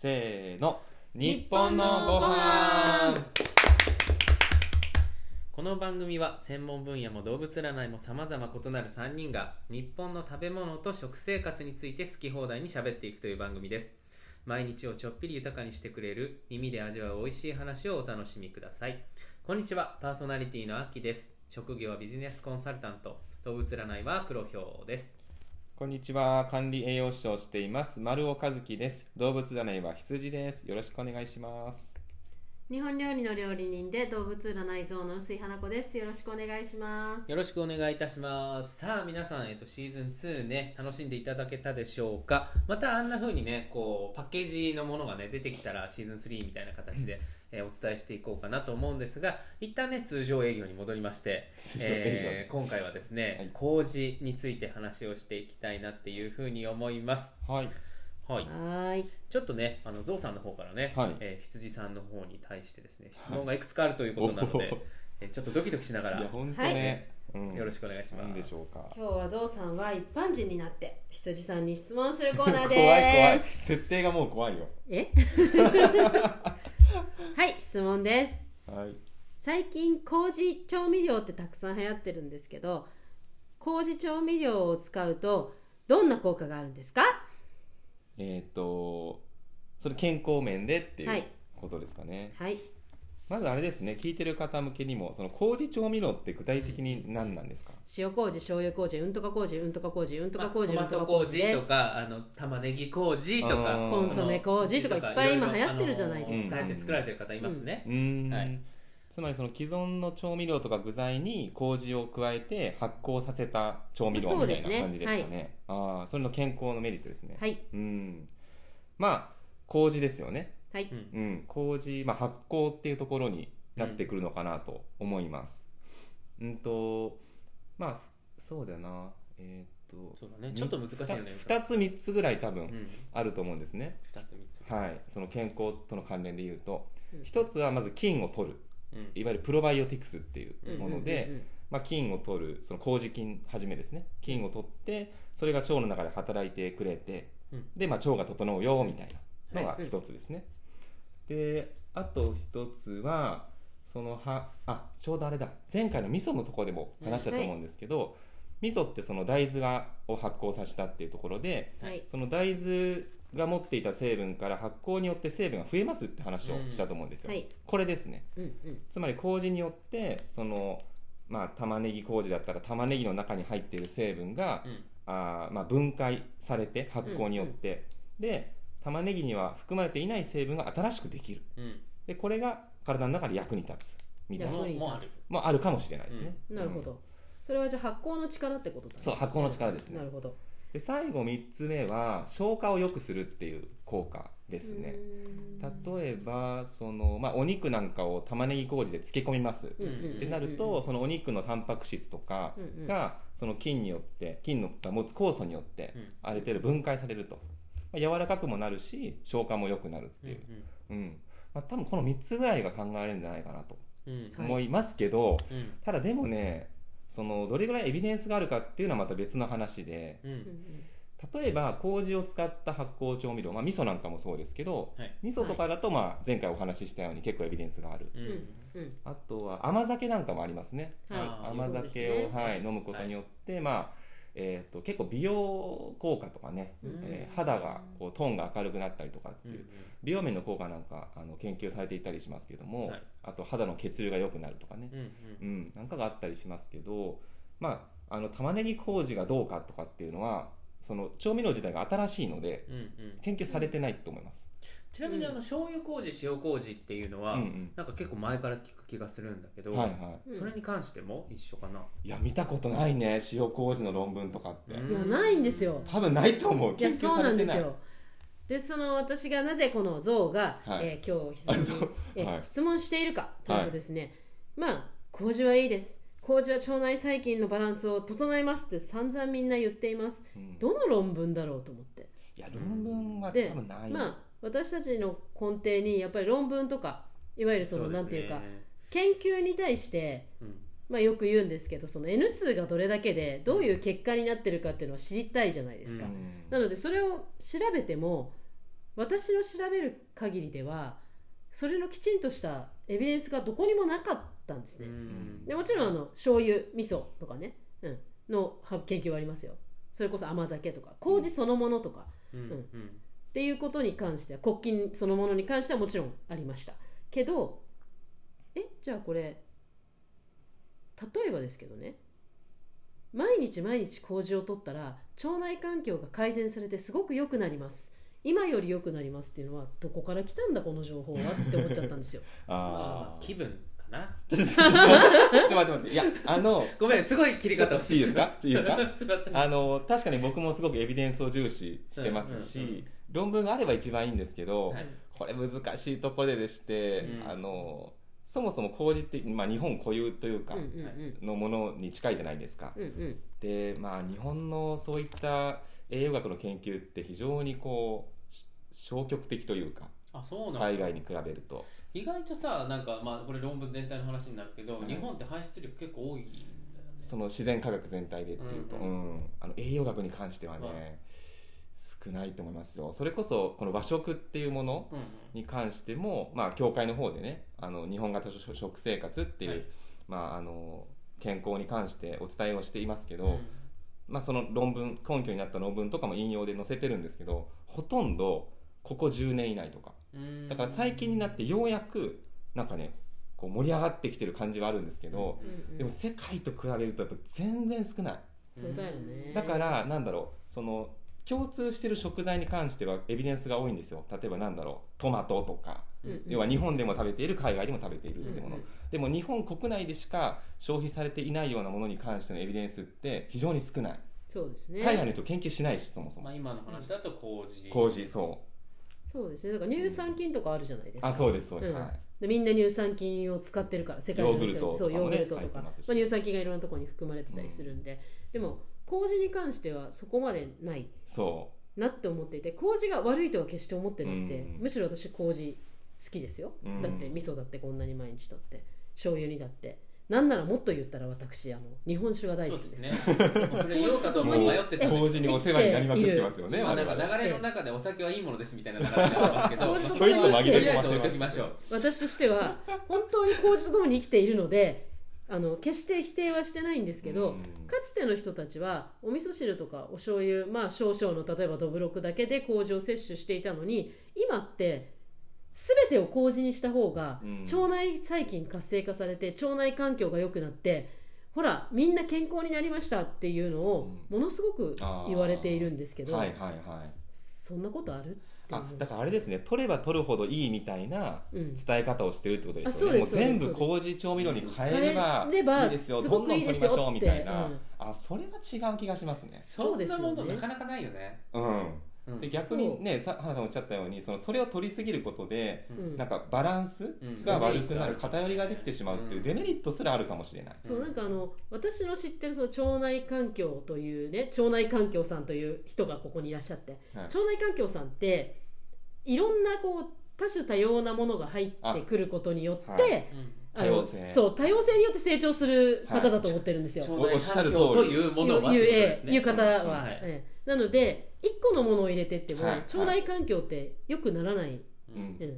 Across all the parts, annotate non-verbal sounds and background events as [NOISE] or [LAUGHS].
せーの。日本のご飯この番組は専門分野も動物占いも様々異なる3人が日本の食べ物と食生活について好き放題に喋っていくという番組です。毎日をちょっぴり豊かにしてくれる耳で味わう美味しい話をお楽しみください。こんにちは。パーソナリティのアッキです。職業はビジネスコンサルタント。動物占いは黒ひょうですこんにちは。管理栄養士をしています。丸尾和樹です。動物占いは羊です。よろしくお願いします。日本料理の料理人で動物占い像の薄井花子です。よろしくお願いします。よろしくお願いいたします。さあ皆さん、えっと、シーズン2ね楽しんでいただけたでしょうか？またあんな風にねこうパッケージのものがね出てきたらシーズン3みたいな形で、えーお伝えしていこうかなと思うんですが一旦ね通常営業に戻りまして、通常営業。えー今回はですね、はい。麹について話をしていきたいなっていう風に思います。はい。はい。はーい。ちょっとね、あのゾウさんの方からね、はい。えー羊さんの方に対してですね、質問がいくつかあるということなので、おーえーちょっとドキドキしながら、よいや本当ね、うん。ろしくお願いします。でしょうか。今日はゾウさんは一般人になって羊さんに質問するコーナーです。怖い怖い。設定がもう怖いよ。え？[LAUGHS] はい質問です。はい。最近麹調味料ってたくさん流行ってるんですけど麹調味料を使うとどんな効果があるんですか？えっ、とそれ健康面でっていうはい。ことですかね、はいまずあれですね聞いてる方向けにもその麹調味料って具体的に何なんですか、塩麹醤油麹うんとか麹うんとか麹うんとまあか麹、トマトうんとか麹とか、あの玉ねぎ麹とか、うんコンソメ麹とかいっぱい今流行ってるじゃないですか。うん流行って作られてる方いますね。うーん、はい。つまりその既存の調味料とか具材に麹を加えて発酵させた調味料みたいな感じですかね。ああそれの健康のメリットですね、はい。うん。まあ麹ですよねはい。うん。うん。麹、まあ、発酵っていうところになってくるのかなと思います。うんとまあそうだよな。えーっとそうだね、ちょっと難しいよね。2つ3つぐらい多分うん、あると思うんですね、二つ三つ。はい。その健康との関連で言うと。うん。一つはまず菌を取る。うん。いわゆるプロバイオティクスっていううんもので、うんうんうんまあ、菌を取るその麹菌はじめですね。菌を取ってそれが腸の中で働いてくれて、うん。で、まあ、腸が整うよみたいなのがはい。一つですね、であと一つはそのはあちょうどあれだ。前回の味噌のところでも話したと思うんですけど、味噌ってその大豆がを発酵させたっていうところではい。その大豆が持っていた成分から発酵によって成分が増えますって話をしたと思うんですよ、はい。これですね。うんうん。つまり麹によってその、まあ、玉ねぎ麹だったら玉ねぎの中に入っている成分が、うん。あーまあ、分解されて発酵によって、で玉ねぎには含まれていない成分が新しくできる。うん。でこれが体の中で役に立つみたいな。もうある。もある。かもしれないですね、うん。なるほど。それはじゃあ発酵の力ってことだね。そう発酵の力ですね。なるほど。で最後3つ目は消化を良くするっていう効果ですね。例えばその、まあ、お肉なんかを玉ねぎ麹で漬け込みます、ってなるとそのお肉のタンパク質とかうんうん。がその菌によって菌のが持つ酵素によってうん。ある程度分解されると、まあ、柔らかくもなるし消化も良くなるっていう、うんまあ、多分この3つぐらいが考えられるんじゃないかなとうん。うんはい。思いますけど、うん。ただでもねそのどれぐらいエビデンスがあるかっていうのはまた別の話でうん。うんうん例えば麹を使った発酵調味料、まあ、味噌なんかもそうですけどはい。味噌とかだとまあ前回お話ししたように結構エビデンスがある。うん。うん。うん。あとは甘酒なんかもありますね。はい。甘酒を、ね。はい、飲むことによって、まあえー、と結構美容効果とかね、うん。えー肌がこうトーンが明るくなったりとかってうんいう、美容面の効果なんかあの研究されていたりしますけども、はい。あと肌の血流が良くなるとかね、うんうん。うん、なんかがあったりしますけど、まあ、あの玉ねぎ麹がどうかとかっていうのはその調味料自体が新しいのでうんうん。研究されてないと思います。ちなみにあの醤油麹塩麹っていうのは、うんうん。なんか結構前から聞く気がするんだけど、はいはうんそれに関しても一緒かな、い、いや見たことないね塩麹の論文とかって、うん。いやないんですよ。多分ないと思う。いや研究そうされてなんですよ。でその私がなぜこの象が、はい。えー今日羊にあそう。えはい。質問しているかというとですね、まあ麹はいいです。麹は腸内細菌のバランスを整えますって散々みんな言っています。うん。どの論文だろうと思って。いや論文は多で分ない、まあ私たちの根底にやっぱり論文とかいわゆるそのなんていうか研究に対してうん。まあ、よく言うんですけどその N 数がどれだけでどういう結果になってるかっていうのは知りたいじゃないですか、うん。なのでそれを調べても私の調べる限りではそれのきちんとしたエビデンスがどこにもなかったんですね、うん。でもちろんあの醤油味噌とかね、うん、のは研究はありますよ。それこそ甘酒とか麹そのものとか、うん。うんっていうことに関しては国金そのものに関してはもちろんありました。けどえじゃあこれ例えばですけどね。毎日毎日麹を取ったら腸内環境が改善されてすごく良くなります。今より良くなりますっていうのはどこから来たんだこの情報はって思っちゃったんですよ。[LAUGHS] まああまあ気分かな。ちょっと待ってちょっと待って待って。いやあのごめんすごい切り方をちょっといいですか？いいですか？[LAUGHS] すいません。あの確かに僕もすごくエビデンスを重視してますし、うんうんうん論文があれば一番いいんですけど、はい。これ難しいところででして、うん。あのそもそも麹って、まあ、日本固有というか、うんうんうん。のものに近いじゃないですか。うんうん。でまあ日本のそういった栄養学の研究って非常にこうし消極的というかあそうな海外に比べると。意外とさなんかまあこれ論文全体の話になるけど、はい。日本って排出量結構多いんだよね。その自然科学全体でっていうと、ううん。ん。あの栄養学に関してはね、はい少ないと思いますよ。それこそこの和食っていうものうんに関しても、まあ、教会の方でねあの日本型食生活っていう、はい。まあ、あの健康に関してお伝えをしていますけど、うん。まあ、その論文根拠になった論文とかも引用で載せてるんですけどほとんどここ10年以内とか。うん。だから最近になってようやくなんかねこう盛り上がってきてる感じはあるんですけど、うんうんでも世界と比べるとやっぱ全然少ない。だからなんだろうその共通してる食材に関してはエビデンスが多いんですよ。例えばなんだろう。トマトとか。うんうん。要は日本でも食べている海外でも食べているってもの、うんうん。でも日本国内でしか消費されていないようなものに関してのエビデンスって非常に少ない。そうですね。海外の人研究しないしそもそも。まあ、今の話だと麹。麹そそうですね。だから乳酸菌とかあるじゃないですか、うあそうですそうです、うん。はい。でみんな乳酸菌を使ってるから世界中の人に。ヨーグルトそうヨーグルトとか、まあ、乳酸菌がいろんなところに含まれてたりするんで、でも麹に関してはそこまでないそなって思っていて麹が悪いとは決して思ってなくて、うんむしろ私麹好きですよ、うんだって味噌だってこんなに毎日とって醤油にだって。なんならもっと言ったら私あの日本酒が大好きです。そうですね。それ言おうかとも迷ってうた麹にお世話になりまくってますよねまあ、我なんか々流れの中でお酒はいいものですみたいな流れになってますけど、とりあえず置いときましょう。私としては本当に麹とともに生きているのであの決して否定はしてないんですけど、うん。かつての人たちはお味噌汁とかお醤油まあ少々の例えばどぶろくだけで麹を摂取していたのに今って全てを麹にした方がうん。腸内細菌活性化されて腸内環境が良くなってほらみんな健康になりましたっていうのをものすごく言われているんですけど、そんなことある？あだからあれですね。取れば取るほどいいみたいなうん。伝え方をしてるってことですよね、もう全部麹調味料に変えればいいですよ。すどんどん取りましょうみたいな、うん。あそれは違う気がしますね。そんなものそうですよねなかなかないよね。うんうん。で逆にねさ花さんおっしゃったようにそのそれを取りすぎることでうん。なんかバランスが悪くなる偏りができてしまうっていうデメリットすらあるかもしれない、そうなんかあの私の知ってるその腸内環境というね腸内環境さんという人がここにいらっしゃって、はい。腸内環境さんっていろんなこう多種多様なものが入ってくることによって、あはい。うんあの多様性。そう多様性によって成長する方だと思ってるんですよ。腸内おっしゃる環境通り。というものはいうね。いう方は、うんはい。ええ。なので一個のものを入れてっても、はい。腸内環境って良くならない、うん。うん。っ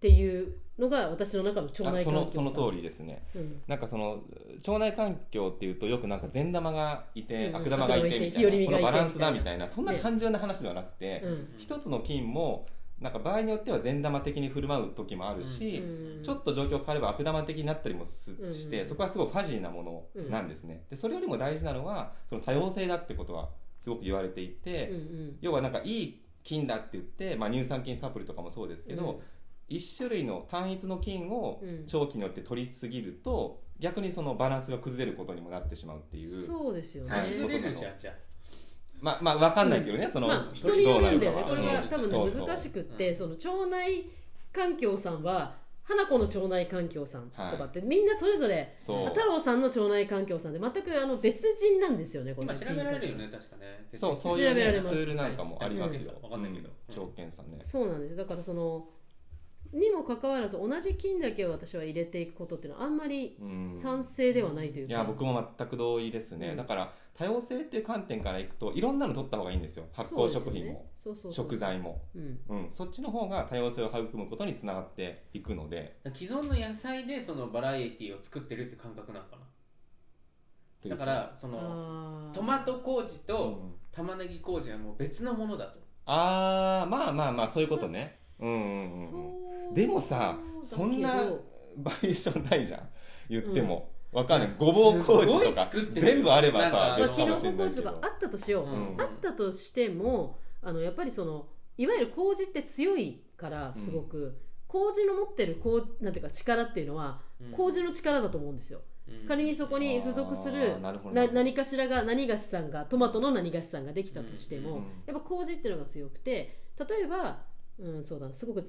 ていうのが私の中の腸内環境その通りですね。うん。なんかその腸内環境っていうとよくなんか善玉がいて、うん悪玉がいてみ日和見がいてたいな。このバランスだみたいなみたいなそんな単純な話ではなくて、うん。一つの菌もなんか場合によっては善玉的に振る舞う時もあるし、うん。ちょっと状況変われば悪玉的になったりもすうんして、そこはすごいファジーなものなんですね、でそれよりも大事なのはその多様性だってことはすごく言われていて、うんうん。要はなんかいい菌だって言って、まあ、乳酸菌サプリとかもそうですけど、一種類の単一の菌をうん。長期によって取りすぎると逆にそのバランスが崩れることにもなってしまうっていう。そうですよね、はい崩れるじゃんじゃあまあまあ分かんないけどね、その、まあ、人によるんだよね。これが多分ねそうそう難しくってその腸内環境さんは花子の腸内環境さんとかって、みんなそれぞれ太郎さんの腸内環境さんで全くあの別人なんですよねこの今調べられるよね確かね。そうそういう、ね、調べられます。ツールなんかもありますよ、わかんないけど。うん。条件さんね。そうなんです。だからそのにもかかわらず同じ菌だけを私は入れていくことっていうのはあんまりうん。賛成ではないというか、いや僕も全く同意ですね、うん。だから多様性っていう観点からいくといろんなの取った方がいいんですよ。発酵食品も、食材も、うん。うん、そっちの方が多様性を育むことにつながっていくので。既存の野菜でそのバラエティを作ってるって感覚なのかな？だからそのトマト麹うん。と玉ねぎ麹はもう別のものだと。ああまあまあまあそういうことね。うんうんうんうん。そうでもさそんなバリエーションないじゃん。言っても、わかんない。ごぼう麹とか。全部あればさ別かもノコ麹しれないあったとしよう、うん。あったとしてもあのやっぱりそのいわゆる麹って強いからすごく、麹の持ってるこうなんていうか力っていうのはうん。麹の力だと思うんですよ、うん。仮にそこに付属するな何かしらが何菓子さんがトマトの何菓子さんができたとしても、うん。やっぱ麹っていうのが強くて例えば、うん、そうだなすごく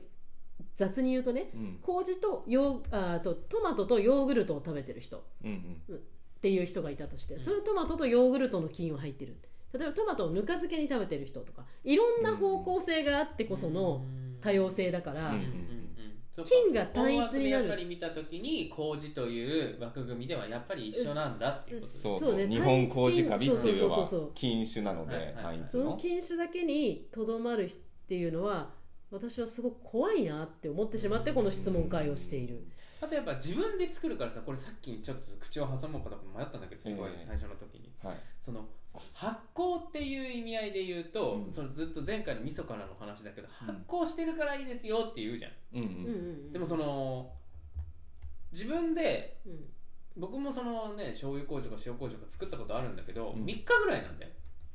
雑に言うとねうん。麹とヨーあーとトマトとヨーグルトを食べてる人。うんうん。っていう人がいたとして、ん。そのトマトとヨーグルトの菌は入ってる。例えばトマトをぬか漬けに食べてる人とかいろんな方向性があってこその多様性だから、うんうんうんうん。そうか。菌が単一になる。やっぱり見た時に麹という枠組みではやっぱり一緒なんだっていうことですそうそう。う日本麹カビっていうのはそうそうそうそう。禁酒なのではいはい。はい単一そのの菌種だけにとどまるっていうのは私はすごく怖いなって思ってしまってこの質問会をしている、あとやっぱ自分で作るからさこれさっきちょっと口を挟もうかと迷ったんだけどすごいええ最初の時に、はい。その発酵っていう意味合いで言うと、うん。そのずっと前回の味噌からの話だけど、うん。発酵してるからいいですよって言うじゃん。うんううんでもその自分でうん。僕もそのね醤油麹とか塩麹とか作ったことあるんだけど、うん。3日ぐらいなんだよ。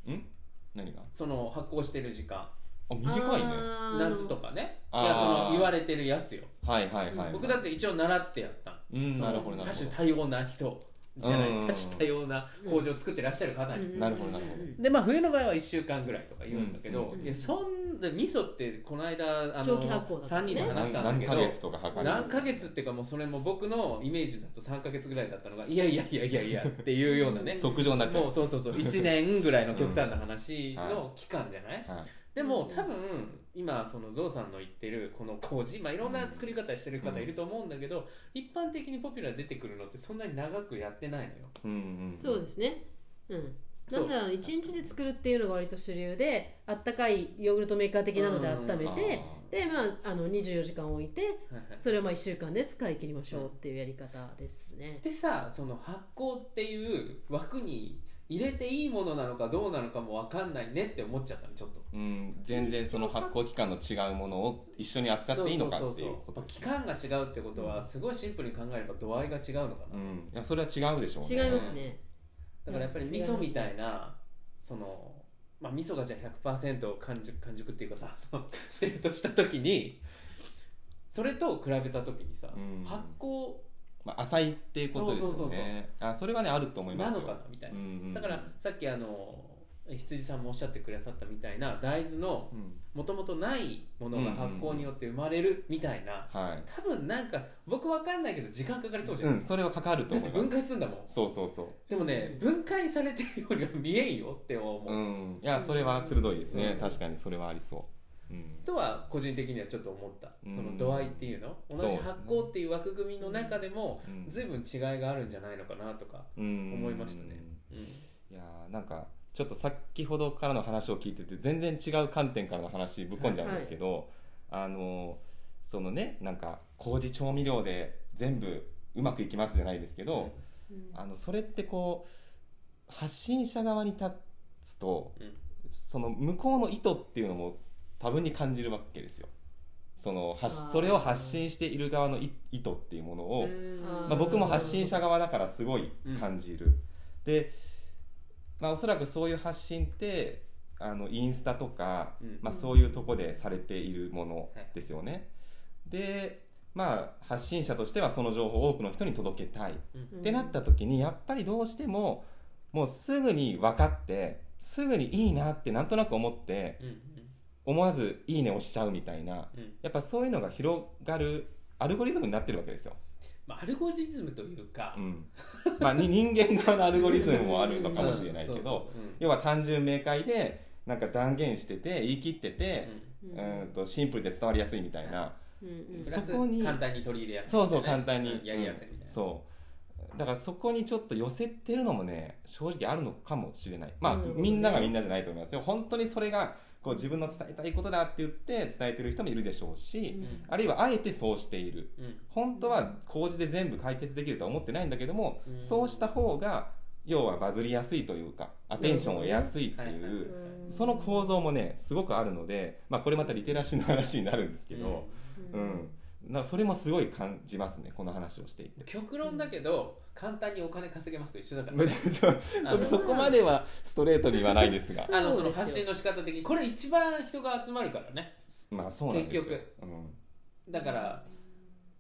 ん？何が？その発酵してる時間あ短いね。夏とかね。いやその言われてるやつよ。はいはいはいはい。僕だって一応習ってやった。うんなるほどなるほ多種多様な人じゃないうん。多種多様な工場を作ってらっしゃる方に、うん。なるほどなるほど。うんでまあ冬の場合は1週間ぐらいとか言うんだけど、うんいやそんな味噌ってこの間あの長期発酵だから3ね。人でど話したんだけど何何ヶ月とか測る何ヶ月っていうかもうそれも僕のイメージだと3ヶ月ぐらいだったのがいやいやいやいやいやっていうようなね。即上になっちゃう。もうそうそうそう。1年ぐらいの極端な話うん。の期間じゃない、はいでも多分今そのゾウさんの言ってるこの麹、まあ、いろんな作り方してる方いると思うんだけど、一般的にポピュラー出てくるのってそんなに長くやってないのよ。うんうんそうですね。うん。そう。んなだろう1日で作るっていうのが割と主流であったかいヨーグルトメーカー的なので温めてあで、まあ、あの24時間置いてそれをまあ1週間で使い切りましょうっていうやり方ですね、でさその発酵っていう枠に入れていいものなのかどうなのかも分かんないねって思っちゃったのちょっと。うん全然その発酵期間の違うものを一緒に扱っていいのかっていうこと。そ期間が違うってことはすごいシンプルに考えれば度合いが違うのかな、うん。いやそれは違うでしょうね。違いますね。だからやっぱり味噌みたいなそのまあ味噌がじゃあ100%完熟完熟っていうかさ [LAUGHS] そのしてるとした時にそれと比べた時にさ、うん。発酵まあ、浅いっていうことですよそうそうそうそう。ねあそれはねあると思いますよ。なのかなみたいな、うんうん。だからさっきあの羊さんもおっしゃってくださったみたいな大豆のうん。もともとないものが発酵によって生まれるみたいな、はい。多分なんか僕わかんないけど時間かかりそうじゃん、うんそれはかかると思います。解するんだもん。そうそうそう。でもね分解されてるようには見えんよって思う、うん。いやそれは鋭いですね、うん。確かにそれはありそう、うん、とは個人的にはちょっと思った、うん。その度合いっていうの？同じ発酵っていう枠組みの中でもうん。随分違いがあるんじゃないのかなとか、うん。思いましたね。うん。いやーなんかちょっと先ほどからの話を聞いてて全然違う観点からの話ぶっ込んじゃうんですけど、あのそのねなんか麹調味料で全部うまくいきますじゃないですけど、うん。あのそれってこう発信者側に立つと、うん。その向こうの意図っていうのも多分に感じるわけですよ。その発それを発信している側の意意図っていうものを、うん。まあ、僕も発信者側だからすごい感じる、で、まあ、おそらくそういう発信ってあのインスタとか、うん。まあ、そういうとこでされているものですよね、でまあ発信者としてはその情報を多くの人に届けたい、うん。ってなった時にやっぱりどうしてももうすぐに分かってすぐにいいなってなんとなく思ってうん思わず「いいね」押しちゃうみたいなうん。うんやっぱそういうのが広がるアルゴリズムになってるわけですよ。まあ、アルゴリズムというか、うん。まあ、に [LAUGHS] 人間側のアルゴリズムもあるのかもしれないけどうんそうそう。うん。要は単純明快でなんか断言してて言い切ってて、うん。うん。とシンプルで伝わりやすいみたいな。うん。うんプラスそこに簡単に取り入れやすいそうそう簡単に。うん。やりやすいみたいな、そう。だからそこにちょっと寄せてるのもね正直あるのかもしれない。まあ、うんみんながみんなじゃないと思いますよ。本当にそれがこう自分の伝えたいことだって言って伝えてる人もいるでしょうし、うん。あるいはあえてそうしている。うん。本当は工事で全部解決できるとは思ってないんだけども、うん。そうした方が要はバズりやすいというかアテンションを得やすいっていう、その構造もねすごくあるので、まあ、これまたリテラシーの話になるんですけど、うん。なん。かそれもすごい感じますねこの話をしていて。極論だけど簡単にお金稼げますと一緒だから、[LAUGHS] 僕そこまではストレートに言わないですが。[LAUGHS] あのその発信の仕方的にこれ一番人が集まるからね。まあそうなんですよ。結局。うん、だから、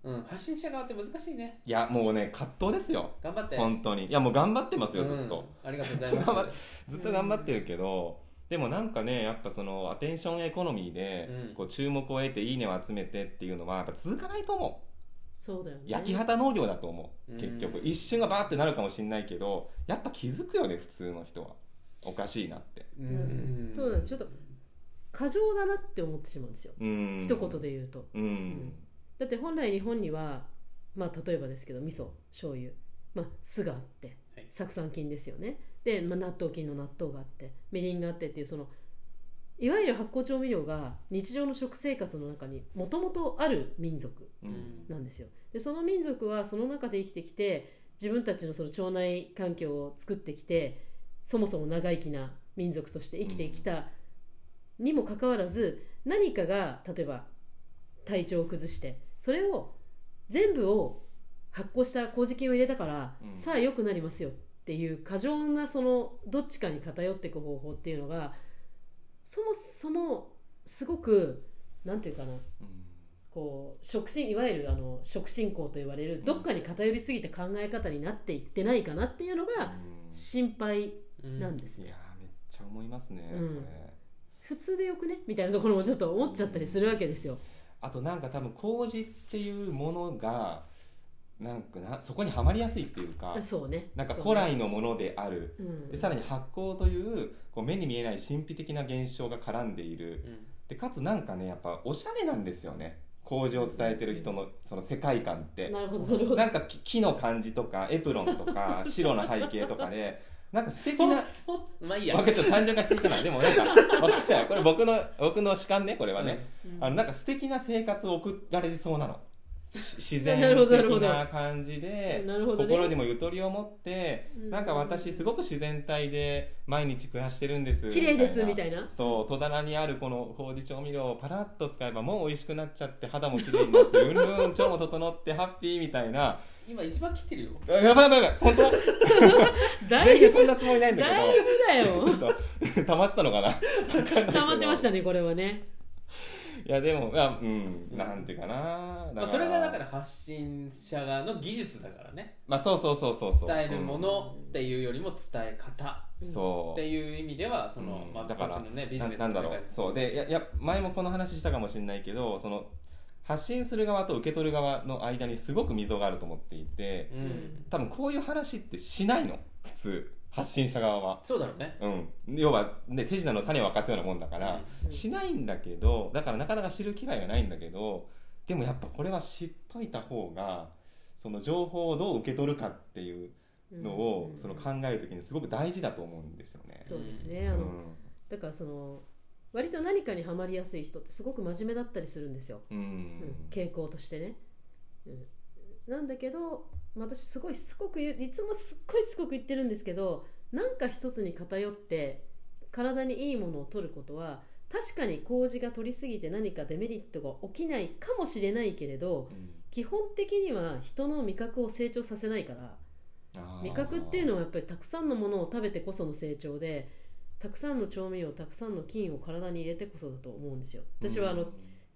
うん、発信者側って難しいね。いやもうね葛藤ですよ。頑張って。本当に。いやもう頑張ってますよずっうん。と、ありがとうございます。[LAUGHS] ずっと頑張ってるけど、でもなんかねやっぱそのアテンションエコノミーで、うん。こう注目を得ていいねを集めてっていうのはやっぱ続かないと思そうだよね。う焼き畑農業だと思う、うん。結局。一瞬がバーってなるかもしれないけどやっぱ気づくよね普通の人は。おかしいなって。うん。そうなんですちょっと過剰だなって思ってしまうんですよ、うん。一言で言うと。うん、だって本来日本にはまあ例えばですけど味噌醤油まあ酢があってはい。酢酸菌ですよね。で、まあ、納豆菌の納豆があってみりんがあってっていうそのいわゆる発酵調味料が日常の食生活の中にもともとある民族うん。なんですよ。でその民族はその中で生きてきて自分たちのその腸内環境を作ってきてそもそも長生きな民族として生きてきたにもかかわらず何かが例えば体調を崩してそれを全部を発酵した麹菌を入れたから、うん。さあ良くなりますよっていう過剰なそのどっちかに偏っていく方法っていうのがそもそもすごくなんていうかな。うんこう触診いわゆるあの触進行と言われるん。どっかに偏りすぎて考え方になっていってないかなっていうのが心配なんですね、いやーめっちゃ思いますね、うん。それ。普通でよくねみたいなところもちょっと思っちゃったりするわけですよ、あとなんか多分麹っていうものがなんかなそこにはまりやすいっていうかそうね。なんか古来のものである。うん。でさらに発酵というこう目に見えない神秘的な現象が絡んでいる。うん。でかつなんかねやっぱおしゃれなんですよね。麹を伝えてる人のその世界観って。なるほどなるほど。なんか木木の感じとかエプロンとか [LAUGHS] 白の背景とかでなんか素敵なまあいいや。わかちょっと単純化していったな。でもなんか [LAUGHS] わかったよ。これ僕の僕の主観ねこれはね、うん。あのなんか素敵な生活を送られそうなの。し自然的どな感じでね心にもゆとりを持ってうん。なんか私すごく自然体で毎日暮らしてるんです綺麗ですみたいな。そう戸棚にあるこの麹調味料をパラッと使えばもう美味しくなっちゃって肌も綺麗になってうんうん腸も整ってハッピーみたいな。今一番切ってるよ。あやばいやばいやばい本当？だいぶ全然そんなつもりないんだけだいぶどちょだよっと [LAUGHS] 溜まってたのかな？溜まってましたねこれはね [LAUGHS] いやでもいやうん。なんていうかな。まあ、それがだから発信者側の技術だからね。まあそうそうそうそうそう。伝えるものっていうよりも伝え方うんそう。っていう意味ではその、まあ、うんだからこっちのねビジネスななんだろう。そう。でいやいや前もこの話したかもしれないけどその発信する側と受け取る側の間にすごく溝があると思っていてうん。多分こういう話ってしないの。普通発信者側は。そうだろうね。うん、要は、ね、手品の種を明かすようなもんだから、うん。しないんだけどだからなかなか知る機会がないんだけどでもやっぱこれは知っといた方がその情報をどう受け取るかっていうのを、うん。その考える時にすごく大事だと思うんですよね。そうですね。あの、うん。だからその割と何かにはまりやすい人ってすごく真面目だったりするんですよ、うん。うん。傾向としてね、うん、なんだけど私すごいしつこく言ういつもすっごいしつこく言ってるんですけどなんか一つに偏って体にいいものを取ることは確かに麹が取りすぎて何かデメリットが起きないかもしれないけれどうん。基本的には人の味覚を成長させないから味覚っていうのはやっぱりたくさんのものを食べてこその成長でたくさんの調味料たくさんの菌を体に入れてこそだと思うんですよ。私はあの、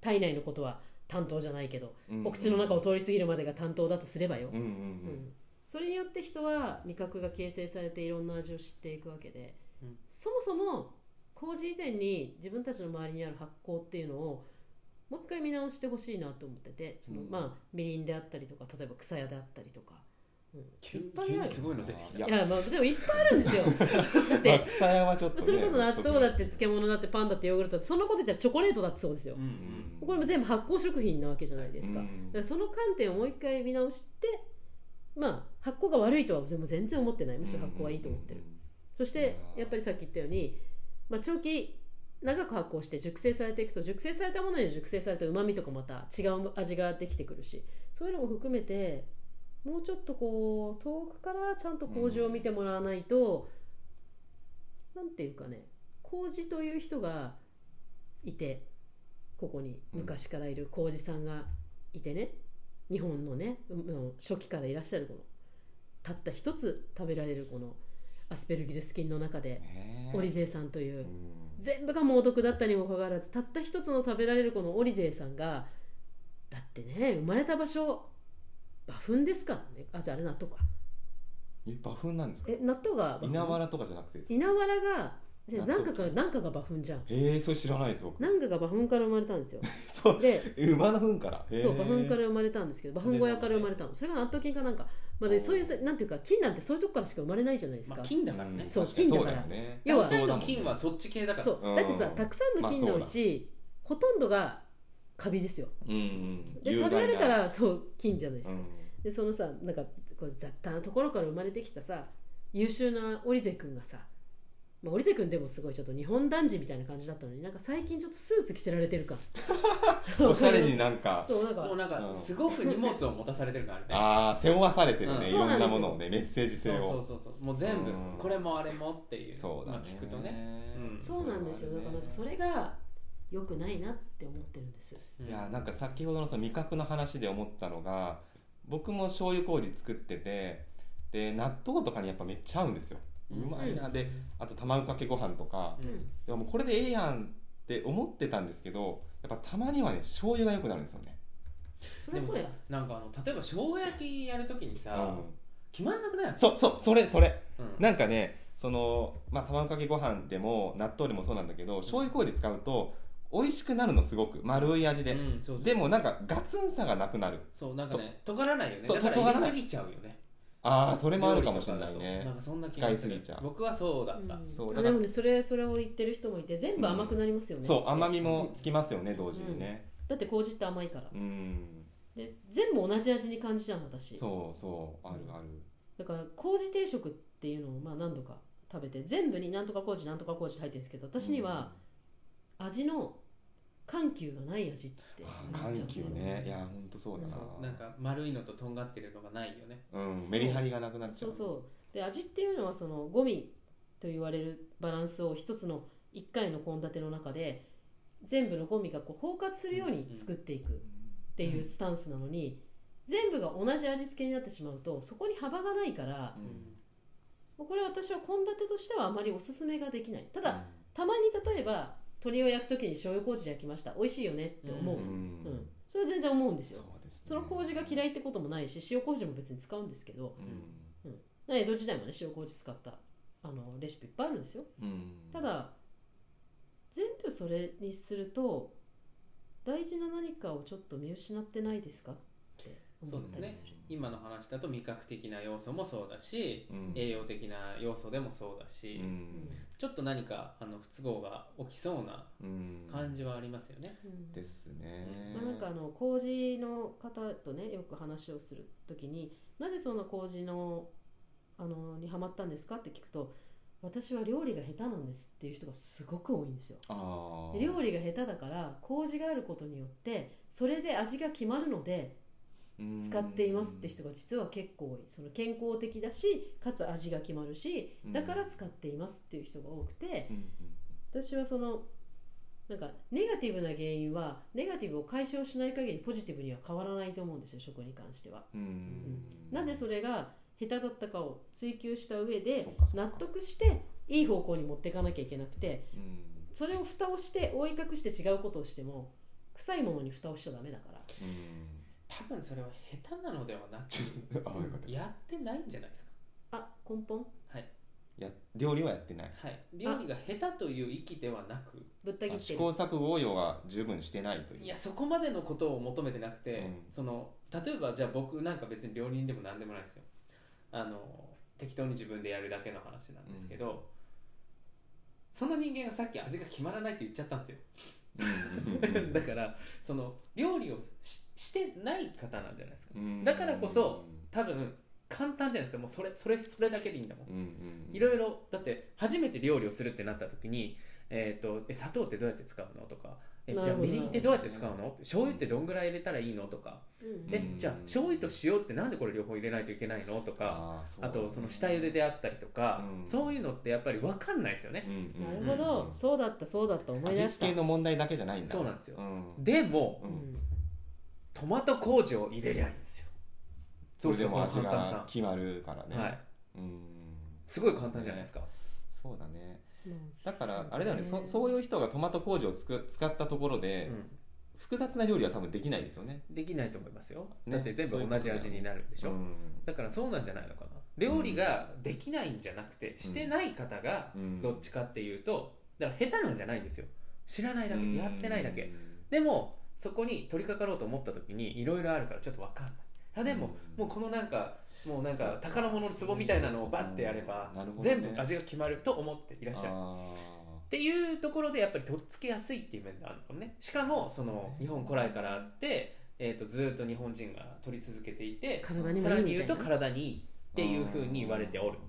体内のことは担当じゃないけど、うん。お口の中を通り過ぎるまでが担当だとすればよ、うんうんうん。うん。それによって人は味覚が形成されていろんな味を知っていくわけで、うん。そもそも麹以前に自分たちの周りにある発酵っていうのをもう一回見直してほしいなと思っててその、うん。まあ、みりんであったりとか例えば草屋であったりとか急いっぱいあるすごいの出てきた。いやまあでもいっぱいあるんですよ。[LAUGHS] だって草屋はちょっと、ね、それこそ納豆だって漬物だってパンだってヨーグルトだってそんなこと言ったらチョコレートだってそうですよ。うんうんこれも全部発酵食品なわけじゃないですか,、うんだからその観点をもう一回見直してまあ発酵が悪いとはでも全然思ってない。むしろ発酵はいいと思ってる、そしてやっぱりさっき言ったように、まあ、長期長く発酵して熟成されていくと熟成されたものに熟成されたうまみとかまた違う味ができてくるしそういうのも含めてもうちょっとこう遠くからちゃんと麹を見てもらわないと、なんていうかね麹という人がいてここに昔からいる麹さんがいてね日本のねうん初期からいらっしゃるこのたった一つ食べられるこのアスペルギルス菌の中でね。オリゼイさんといううん。全部が猛毒だったにもかかわらずたった一つの食べられるこのオリゼイさんがだってね生まれた場所馬糞ですからね。あじゃああれ納豆か。え馬糞なんですか？え納豆が馬糞？稲わらとかじゃなくてへ稲わらがじゃあ納豆。何かが何かが馬糞じゃん。えそれ知らないです僕。何かが馬糞から生まれたんですよ。[LAUGHS] そう。で馬の糞から？へー。そう馬糞から生まれたんですけど馬糞小屋から生まれたのそれが納豆菌かなんか、まあ、でそういうなんていうか菌なんてそういうとこからしか生まれないじゃないですか、まあ金だからね。んそう確かに金だから。そうよね。要は大体のそうだもんね。金はそっち系だから。そう。うんだってさたくさんの菌のうち、ほとんどがカビですよ。うんうん。で食べられたらそう菌じゃないです。か、うん。でそのさなんかこう雑多なところから生まれてきたさ優秀なオリゼ君がさ、まあ、オリゼ君でもすごいちょっと日本男児みたいな感じだったのになんか最近ちょっとスーツ着せられてる感 [LAUGHS] おしゃれになんか。そうなんか。もうなんかうん。すごく荷物を持たされてるからね。ああ背負わされてるうん。ねうなんですよ。ろんなものをねメッセージ性そうそうをそうそう。もう全部うん。これもあれもっていうそうだね。まあ聞くとね。うん。そうなんですよ。だからなんかそれが良くないなって思ってるんです。うん。いやなんか先ほどのその味覚の話で思ったのが僕も醤油麹作っててで納豆とかにやっぱめっちゃ合うんですよ。ううんまいな。であと卵かけご飯とか。うん。いやもうこれでええやんって思ってたんですけどやっぱたまにはね醤油が良くなるんですよね。そりゃそうや。なんかあの例えば生姜焼きやるときにさ、うん。決まんなくない？そうそうそれそれ。うん。なんかねそのまあ卵かけご飯でも納豆でもそうなんだけど醤油麹使うと美味しくなるのすごく丸い味で、うんそうそうでもなんかガツンさがなくなる。そうなんかね尖らないよね。そうだから尖らない。すぎちゃうよね。ああそれもあるかもしれない料理とかだね。となんかそんな気がする。使いすぎちゃう。僕はそうだった、うん。そうだから。あでもねそれそれを言ってる人もいて全部甘くなりますよね、そう甘みもつきますよね同時にね。だって麹って甘いから。うん。で全部同じ味に感じちゃうの私。そうそうあるある。だから麹定食っていうのをまあ何度か食べて全部になんとか麹なんとか麹って入ってるんですけど私には味の緩急がない味って緩急ね。いやほんとそうだな。そう。なんか丸いのととんがってるのがないよね。うんメリハリがなくなっちゃそううそう。で味っていうのはそのゴミと言われるバランスを一つの一回の献立の中で全部のゴミがこう包括するように作っていくっていうスタンスなのに、全部が同じ味付けになってしまうとそこに幅がないから、うん。これは私は献立としてはあまりおすすめができない。ただ、うん。たまに例えば鶏を焼く時に醤油麹で焼きました。美味しいよねって思う、ううん。んそれは全然思うんですよ。そうですね。その麹が嫌いってこともないし塩麹も別に使うんですけど。うん。江戸時代もね塩麹使ったあのレシピいっぱいあるんですよ。うん。ただ全部それにすると大事な何かをちょっと見失ってないですかって思ったりする。今の話だと味覚的な要素もそうだし、うん。栄養的な要素でもそうだし、うん。ちょっと何かあの不都合が起きそうなうん。感じはありますよね、うんですね。まあ、なんかあの麹の方とねよく話をする時になぜその麹のあのにハマったんですかって聞くと私は料理が下手なんですっていう人がすごく多いんですよ。料理が下手だから麹があることによってそれで味が決まるのでうん使っていますって人が実は結構多い。その健康的だしかつ味が決まるしだから使っていますっていう人が多くて。うん私はそのなんかネガティブな原因はネガティブを解消しない限りポジティブには変わらないと思うんですよ食に関しては。うんうんなぜそれが下手だったかを追求した上で納得していい方向に持っていかなきゃいけなくてうん。それを蓋をして覆い隠して違うことをしても臭いものに蓋をしちゃダメだから。うん多分それは下手なのではなくちょっとあよかった。やってないんじゃないですか。あ根本？はい、や料理はやってない。はい、料理が下手という域ではなくぶった切あってる。試行錯誤用は十分してないという。いやそこまでのことを求めてなくて、うん。その例えばじゃあ僕なんか別に料理人でも何でもないですよ。あの適当に自分でやるだけの話なんですけど、その人間がさっき味が決まらないって言っちゃったんですよだからその料理をししてない方なんじゃないですか。うん。だからこそ多分簡単じゃないですか。もうそれそれそれだけでいいんだもん。いろいろだって初めて料理をするってなった時に、えー、とえ砂糖ってどうやって使うの？とかえじゃあみりんってど。うやって使うの？醤油ってどんぐらい入れたらいいの？とかうん。えうんじゃあ醤油と塩ってなんでこれ両方入れないといけないの？とかあとその下茹でであったりとか、うん。そういうのってやっぱり分かんないですよね、うんうんなるほど、そうだったそうだった。思い味出した。付けの問題だけじゃないんだそうなんですよ。うん。でもトマト麹を入れりゃいいんですよ。それでも味が決まるからね。はい。うん。すごい簡単じゃないですか、そうだね。まだからあれだよね。そうそういう人がトマト麹をつく使ったところでうん。複雑な料理は多分できないですよね。できないと思いますよ、ね。だって全部同じ味になるんでしょ、うん。だからそうなんじゃないのかな。料理ができないんじゃなくて、してない方がうん。どっちかっていうとだから下手なんじゃないんですよ。知らないだけうん。やってないだけ。でもそこに取り掛かろうと思った時にいろいろあるからちょっと分かんない。あでも、もうこのなんかもうなんか宝物の壺みたいなのをバッてやれば、ね。全部味が決まると思っていらっしゃる。あっていうところでやっぱりとっつきやすいっていう面があるのかもね。しかもその日本古来からあって、えー、とずっと日本人が取り続けていて体にもさらに言うと体にいいっていうふうに言われておる。ー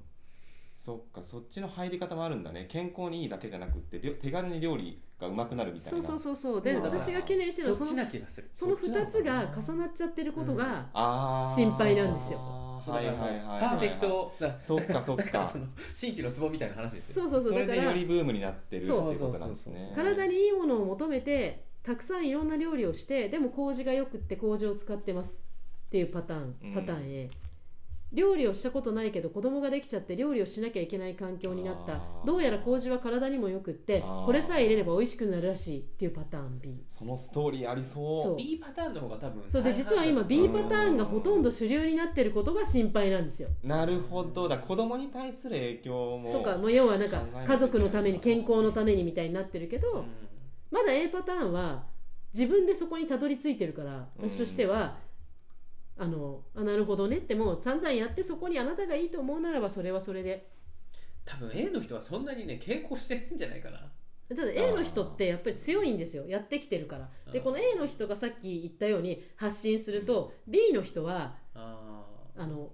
そっかそっちの入り方もあるんだね。健康にいいだけじゃなくって手軽に料理がうまくなるみたいな。そうそうそうそう。で私が懸念してるのそっちはそのな気がする。その2つが重なっちゃってることが、心配なんですよはいはいはい。はいパーフェクト。だそっかそっか。[LAUGHS] 新規のツボみたいな話ですよそうそうそう。それだからでよりブームになってるっていうことなんですそうそうね体にいいものを求めてたくさんいろんな料理をしてでも麹がよくって麹を使ってますっていうパターンうん。パターン A、料理をしたことないけど子供ができちゃって料理をしなきゃいけない環境になった。どうやら麹は体にもよくってこれさえ入れれば美味しくなるらしいっていうパターン。B そのストーリーありそう。そう。B パターンの方が多分そうで実は今 B パターンがほとんど主流になってることが心配なんですよ。なるほど。だ子供に対する影響もとか。もう要はなんか家族のために健康のためにみたいになってるけど、うん。まだ A パターンは自分でそこにたどり着いてるから私としては、あのあなるほどね。ってもう散々やってそこにあなたがいいと思うならばそれはそれで。多分 A の人はそんなにね傾向してるんじゃないかな。ただ A の人ってやっぱり強いんですよ。やってきてるから。でこの A の人がさっき言ったように発信すると B の人はあの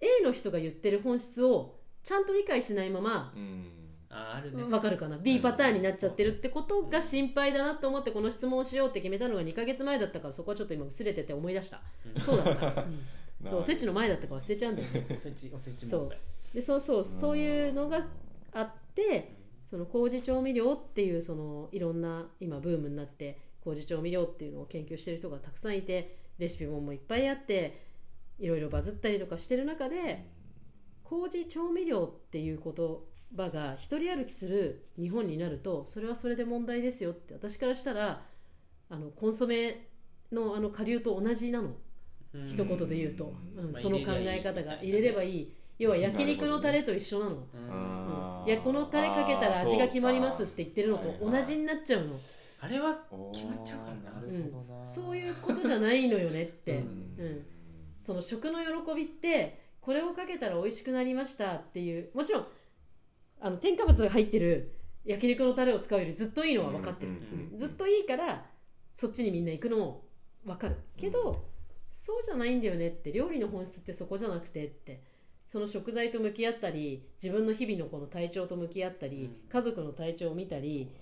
A の人が言ってる本質をちゃんと理解しないままうんあーあるね。わかるかな？B パターンになっちゃってるってことが心配だなと思ってこの質問をしようって決めたのが2ヶ月前だったからそこはちょっと今薄れてて思い出したそうだった、[LAUGHS] うん。そうおせちの前だったから忘れちゃうんだよね。おせちおせちそう。でそうそうそういうのがあってその麹調味料っていうそのいろんな今ブームになって麹調味料っていうのを研究してる人がたくさんいてレシピ本もいっぱいあっていろいろバズったりとかしてる中で麹調味料っていう言葉が一人歩きする日本になるとそれはそれで問題ですよって私からしたらあのコンソメのあの顆粒と同じなの。うん。一言で言うと、うんまあその考え方が。入れればいい。要は焼肉のタレと一緒なの、うん。いやこのタレかけたら味が決まりますって言ってるのと同じになっちゃうの、あれは決まっちゃうからな。なうん。るほどな。そういうことじゃないのよねって、ううんん。その食の喜びってこれをかけたら美味しくなりましたっていうもちろんあの添加物が入ってる焼肉のタレを使うよりずっといいのは分かってる、ずっといいからそっちにみんな行くのも分かる。けど、そうじゃないんだよねって料理の本質ってそこじゃなくてってその食材と向き合ったり自分の日々のこの体調と向き合ったり、うん。家族の体調を見たり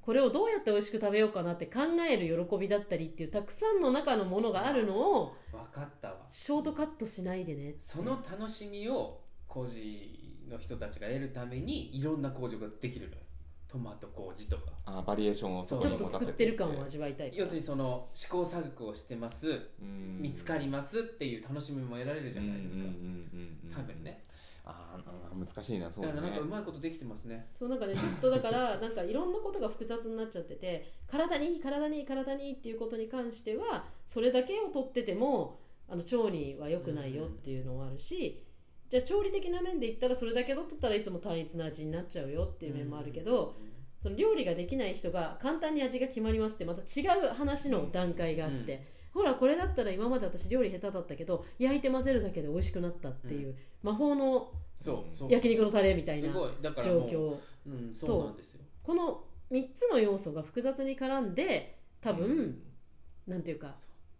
これをどうやって美味しく食べようかなって考える喜びだったりっていうたくさんの中のものがあるのを分かったわ。ショートカットしないでねその楽しみを麹の人たちが得るためにいろんな麹ができるのよ。トマト麹とか。あバリエーションをちょっと作ってる感を味わいたい要するにその試行錯誤をしてます。うん。見つかりますっていう楽しみも得られるじゃないですか。多分ね。あーあー難しいなそうだね。だからなんかうまいことできてますね。そうなんかねずっとだから [LAUGHS] なんかいろんなことが複雑になっちゃってて体にいい体にいい体にいいっていうことに関してはそれだけを取っててもあの腸には良くないよっていうのもあるし、じゃあ調理的な面で言ったらそれだけ取ってたらいつも単一な味になっちゃうよっていう面もあるけど、その料理ができない人が簡単に味が決まりますってまた違う話の段階があって、ほらこれだったら今まで私料理下手だったけど焼いて混ぜるだけで美味しくなったっていう、魔法の焼肉のタレみたいな状況。うんそう。なんですよ。この3つの要素が複雑に絡んで多分、なんていうか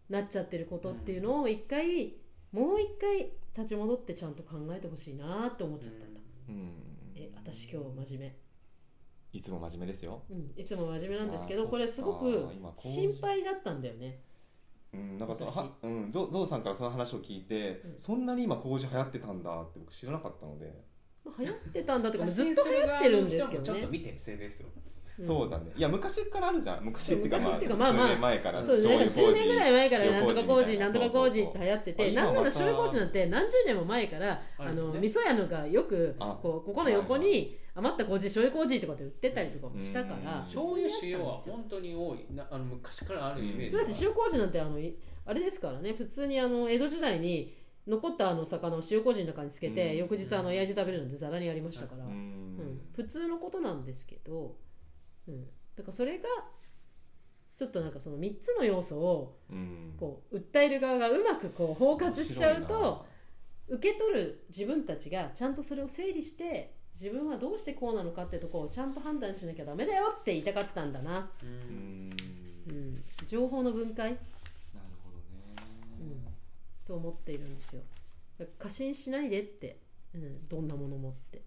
なっちゃってることっていうのを一回、もう一回立ち戻ってちゃんと考えてほしいなって思っちゃったんだ、うん。え私今日真面目。いつも真面目ですよ。うん、いつも真面目なんですけどこれすごく心配だったんだよね。うん、なんかそのうん、ゾゾウさんからその話を聞いて、うん。そんなに今麹流行ってたんだって僕知らなかったので、まあ流行ってたんだっていうか発ずっと流行ってるんですけどね。ちょっと見て SNS をそうだね。いや昔からあるじゃん。昔っていうか昔まあっていうかまあまあ前からそうですね。なんか10年ぐらい前からなんとか工事塩なんとか工事って流行ってあてなんなら醤油麹なんて何十年も前からあの味噌屋のがよくあこうここの横に余った麹醤油麹とかって売ってたりとかもしたかうん。ら醤油塩は本当に多い。なあの昔からあるイメージ。それだって塩麹なんてあのいあれですからね。普通にあの江戸時代に残ったあの魚を塩麹の中につけてうん。翌日あの焼いて食べるのってざらにありましたから、ううん。ん普通のことなんですけど、うん、だからそれがちょっとなんかその3つの要素をうん。こう訴える側がうまくこう包括しちゃうと受け取る自分たちがちゃんとそれを整理して自分はどうしてこうなのかってところをちゃんと判断しなきゃダメだよって言いたかったんだな、ううん。んうん、情報の分解、なるほどね、と思っているんですよ。過信しないでって、うん、どんなものもって。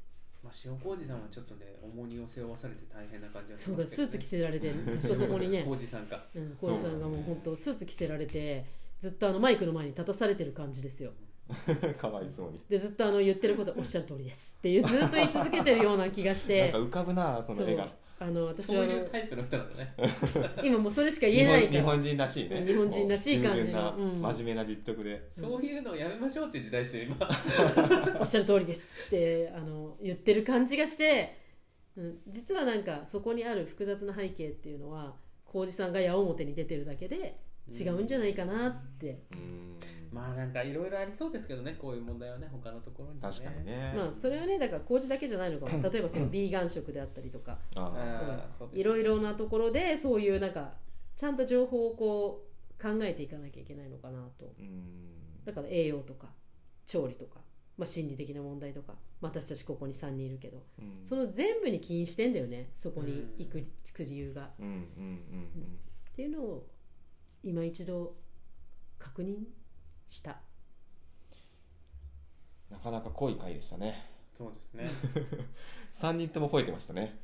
まあ、塩麹さんはちょっとね重荷を背負わされて大変な感じがしそうだますけど、ね、スーツ着せられてずっとそこにね。麹さんかうん、さんがもう本当スーツ着せられてずっとあのマイクの前に立たされてる感じですよ。[LAUGHS] かわいそうに。でずっとあの言ってることおっしゃる通りですっていうずっと言い続けてるような気がしなんてか浮かぶなその絵があの私そうはいうタイプの人なんだね。[LAUGHS] 今もうそれしか言え日ないから。本日本人らしいね。日本人らしい感じの。真面目な実直で。そういうのをやめましょうっていう時代ですよ今。[LAUGHS] おっしゃる通りですってあの言ってる感じがして、うん、実はなんかそこにある複雑な背景っていうのは浩二さんが矢面に出てるだけで違うんじゃないかなって、うん。まあなんかいろいろありそうですけどねこういう問題はね他のところに、ね、確かにね。まあそれはねだから麹だけじゃないのかも。例えばそのビーガン食であったりとか。いろいろなところでそういうなんかちゃんと情報をこう考えていかなきゃいけないのかなと。ーうん。だから栄養とか調理とか、まあ、心理的な問題とか。まあ私たちここに3人いるけど。うん。その全部に起因してんだよねそこに行くつく理由が、うんうん。うん。っていうのを今一度確認した。なかなか濃い回でしたね。そうですね。[LAUGHS] 3人とも吠えてましたね。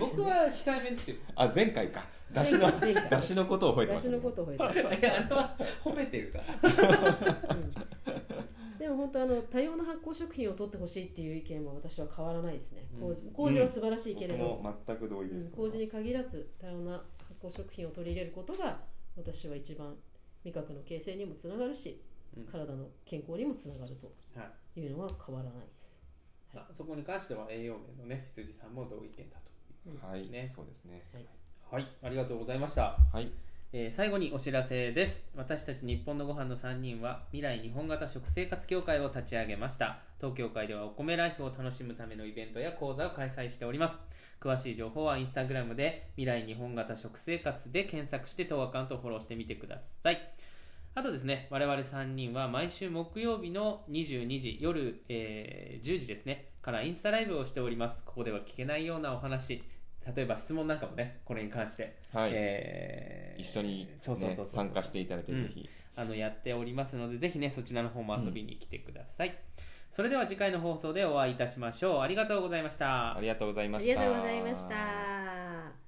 僕は控えめですよ。あ前回か。出汁の出汁のことを吠えてま私した、ね、のことを吠えていやあれは褒めてるから。うん。でも本当あの多様な発酵食品を取ってほしいっていう意見は私は変わらないですね。うん。麹麹は素晴らしいけれど、僕も全く同意です、うん、麹に限らず多様な発酵食品を取り入れることが私は一番味覚の形成にもつながるし、うん。体の健康にもつながるとはい。いうのは変わらないです。あそこに関しては栄養面のね羊さんも同意見だとはい、ねそうですね。はい。ありがとうございました。はい。えー最後にお知らせです。私たち日本のご飯の3人は未来日本型食生活協会を立ち上げました。当協会ではお米ライフを楽しむためのイベントや講座を開催しております詳しい情報はインスタグラムで未来日本型食生活で検索して当アカウントをフォローしてみてください。あとですね我々3人は毎週木曜日の22時夜、えー10時ですねからインスタライブをしております。ここでは聞けないようなお話。例えば質問なんかもねこれに関して。はい、えー一緒に、ね、そうそうそう参加していただいて、うん。ぜひあのやっておりますのでぜひねそちらの方も遊びに来てください、それでは次回の放送でお会いいたしましょう。ありがとうございました。ありがとうございました。ありがとうございました。